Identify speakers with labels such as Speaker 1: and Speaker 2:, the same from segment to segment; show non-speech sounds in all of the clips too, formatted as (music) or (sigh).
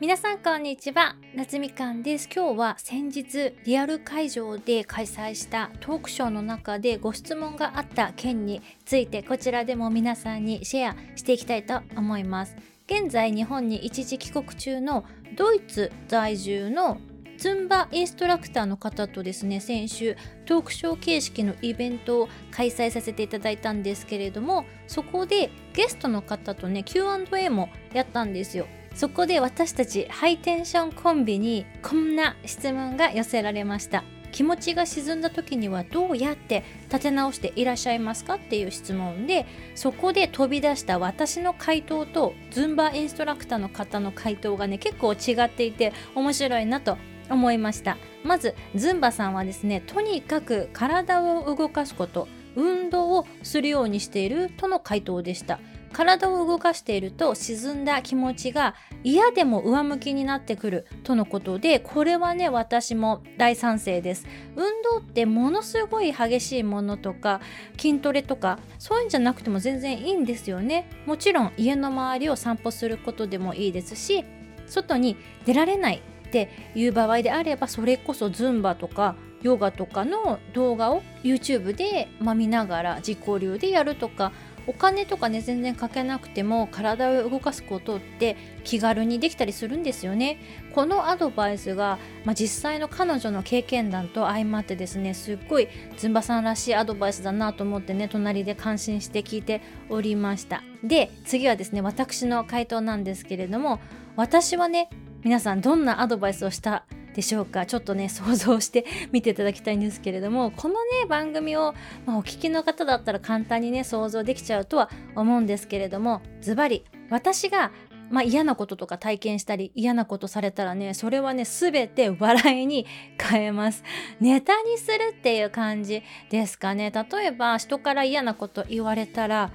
Speaker 1: 皆さんこんにちは。夏みかんです。今日は先日リアル会場で開催したトークショーの中でご質問があった件についてこちらでも皆さんにシェアしていきたいと思います。現在日本に一時帰国中のドイツ在住のズンバインストラクターの方とですね先週トークショー形式のイベントを開催させていただいたんですけれどもそこでゲストの方とね Q&A もやったんですよ。そこで私たちハイテンションコンビにこんな質問が寄せられました。気持ちが沈んだ時にはどうやって立て直していらっしゃいますかっていう質問でそこで飛び出した私の回答とズンバインストラクターの方の回答がね結構違っていて面白いなと思いました。まずズンバさんはですねとにかく体を動かすこと運動をするようにしているとの回答でした。体を動かしていると沈んだ気持ちが嫌でも上向きになってくるとのことでこれはね私も大賛成です。運動ってものすごい激しいものとか筋トレとかそういうんじゃなくても全然いいんですよね。もちろん家の周りを散歩することでもいいですし外に出られないっていう場合であればそれこそズンバとかヨガとかの動画を YouTube で、まあ、見ながら自己流でやるとかお金とかね全然かけなくても体を動かすことって気軽にできたりするんですよね。このアドバイスが、まあ、実際の彼女の経験談と相まってですねすっごいズンバさんらしいアドバイスだなと思ってね隣で感心して聞いておりました。で次はですね私の回答なんですけれども私はね皆さんどんなアドバイスをした？でしょうかちょっとね想像して見ていただきたいんですけれどもこのね番組を、まあ、お聞きの方だったら簡単にね想像できちゃうとは思うんですけれどもズバリ私がまあ、嫌なこととか体験したり嫌なことされたらねそれはね全て笑いに変えます。(laughs) ネタにするっていう感じですかね。例えば人から嫌なこと言われたら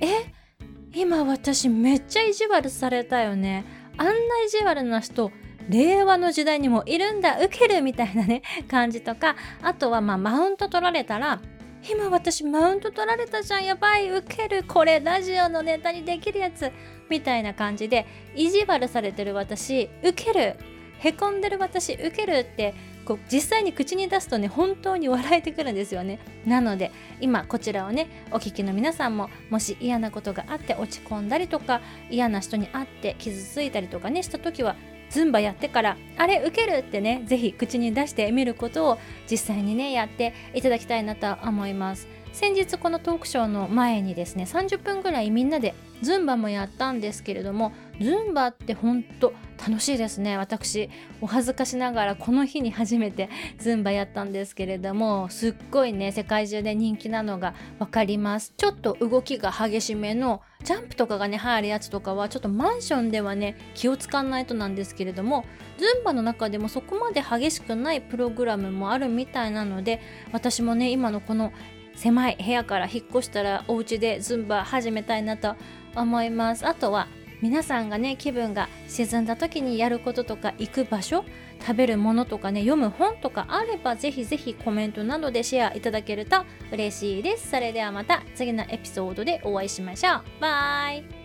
Speaker 1: え？今私めっちゃ意地悪されたよね。あんな意地悪な人令和の時代にもいるんだ受けるみたいなね (laughs) 感じとかあとはまあマウント取られたら今私マウント取られたじゃんやばい受けるこれラジオのネタにできるやつみたいな感じで意地悪されてる私受けるへこんでる私受けるってこう実際に口に出すとね本当に笑えてくるんですよね。なので今こちらをねお聞きの皆さんももし嫌なことがあって落ち込んだりとか嫌な人に会って傷ついたりとかねした時はズンバやってからあれ受けるってね是非口に出してみることを実際にねやっていただきたいなと思います。先日このトークショーの前にですね30分ぐらいみんなでズンバもやったんですけれどもズンバってほんと楽しいですね。私お恥ずかしながらこの日に初めて (laughs) ズンバやったんですけれどもすっごいね世界中で人気なのが分かります。ちょっと動きが激しめのジャンプとかがね入るやつとかはちょっとマンションではね気を使わないとなんですけれどもズンバの中でもそこまで激しくないプログラムもあるみたいなので私もね今のこの狭い部屋から引っ越したらお家でズンバ始めたいなと思います。あとは皆さんがね気分が沈んだ時にやることとか行く場所食べるものとかね読む本とかあればぜひぜひコメントなどでシェアいただけると嬉しいです。それではまた次のエピソードでお会いしましょう。バイ。